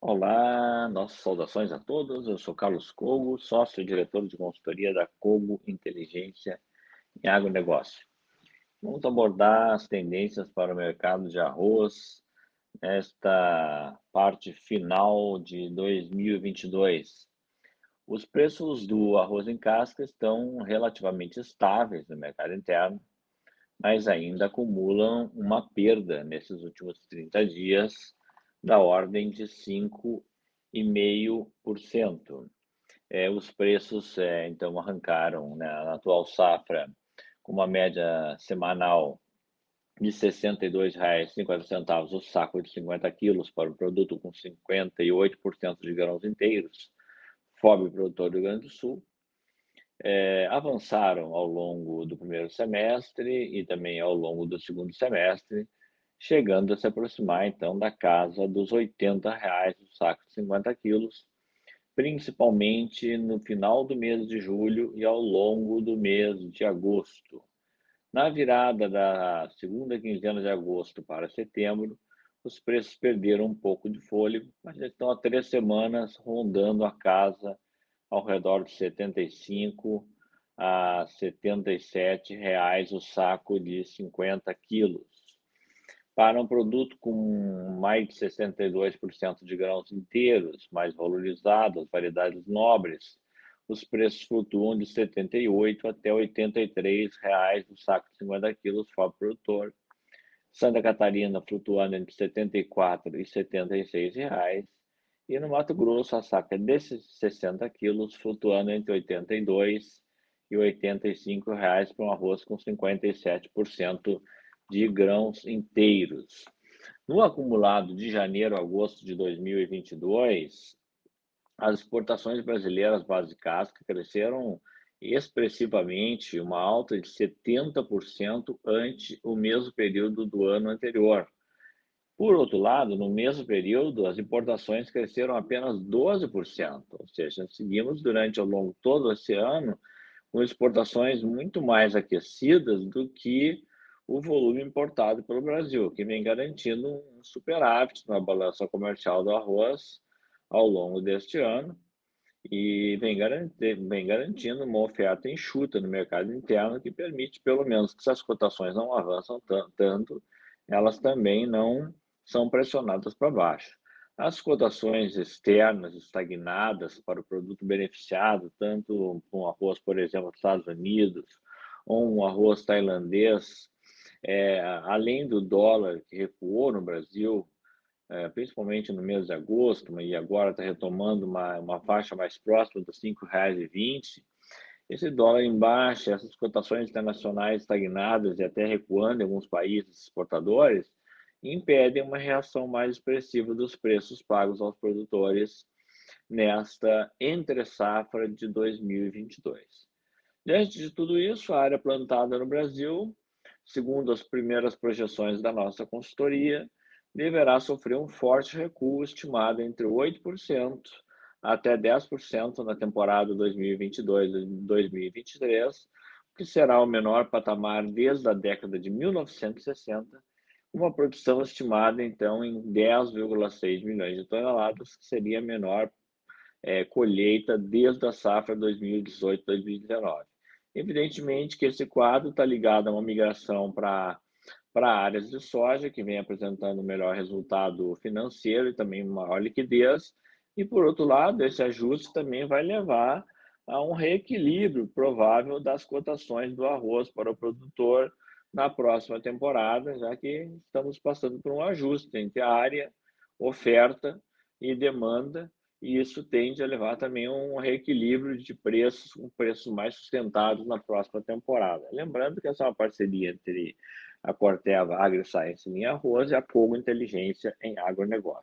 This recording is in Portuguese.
Olá, nossas saudações a todos. Eu sou Carlos Cogo, sócio e diretor de consultoria da Cogo Inteligência em Agronegócio. Vamos abordar as tendências para o mercado de arroz nesta parte final de 2022. Os preços do arroz em casca estão relativamente estáveis no mercado interno, mas ainda acumulam uma perda nesses últimos 30 dias da ordem de 5,5%. É, os preços, é, então, arrancaram né, na atual safra com uma média semanal de R$ 62,50 o saco de 50 quilos para o produto com 58% de grãos inteiros, FOB produtor do Rio Grande do Sul, é, avançaram ao longo do primeiro semestre e também ao longo do segundo semestre, chegando a se aproximar então da casa dos 80 reais o saco de 50 quilos, principalmente no final do mês de julho e ao longo do mês de agosto. Na virada da segunda quinzena de agosto para setembro, os preços perderam um pouco de fôlego, mas já estão há três semanas rondando a casa ao redor de 75 a 77 reais o saco de 50 quilos para um produto com mais de 62% de grãos inteiros, mais valorizados, variedades nobres, os preços flutuam de R$ 78 até 83 reais no saco de 50 quilos for produtor. Santa Catarina flutuando entre 74 e 76 reais e no Mato Grosso a saca de 60 quilos flutuando entre 82 e 85 reais para um arroz com 57% de grãos inteiros. No acumulado de janeiro a agosto de 2022, as exportações brasileiras base casca cresceram expressivamente, uma alta de 70% ante o mesmo período do ano anterior. Por outro lado, no mesmo período, as importações cresceram apenas 12%, ou seja, seguimos durante ao longo todo esse ano com exportações muito mais aquecidas do que o volume importado pelo Brasil, que vem garantindo um superávit na balança comercial do arroz ao longo deste ano e vem, vem garantindo uma oferta enxuta no mercado interno que permite, pelo menos, que se as cotações não avançam tanto, elas também não são pressionadas para baixo. As cotações externas estagnadas para o produto beneficiado, tanto com arroz, por exemplo, dos Estados Unidos, ou um arroz tailandês é, além do dólar que recuou no Brasil, é, principalmente no mês de agosto, e agora está retomando uma, uma faixa mais próxima dos R$ 5,20, esse dólar em baixa, essas cotações internacionais estagnadas e até recuando em alguns países exportadores, impedem uma reação mais expressiva dos preços pagos aos produtores nesta entre safra de 2022. Diante de tudo isso, a área plantada no Brasil segundo as primeiras projeções da nossa consultoria, deverá sofrer um forte recuo estimado entre 8% até 10% na temporada 2022-2023, que será o menor patamar desde a década de 1960, uma produção estimada então em 10,6 milhões de toneladas, que seria a menor é, colheita desde a safra 2018-2019. Evidentemente que esse quadro está ligado a uma migração para áreas de soja, que vem apresentando melhor resultado financeiro e também maior liquidez. E, por outro lado, esse ajuste também vai levar a um reequilíbrio provável das cotações do arroz para o produtor na próxima temporada, já que estamos passando por um ajuste entre a área, oferta e demanda, e isso tende a levar também a um reequilíbrio de preços, com preços mais sustentados na próxima temporada. Lembrando que essa é uma parceria entre a Corteva AgriScience em arroz e a Cogo Inteligência em agronegócio.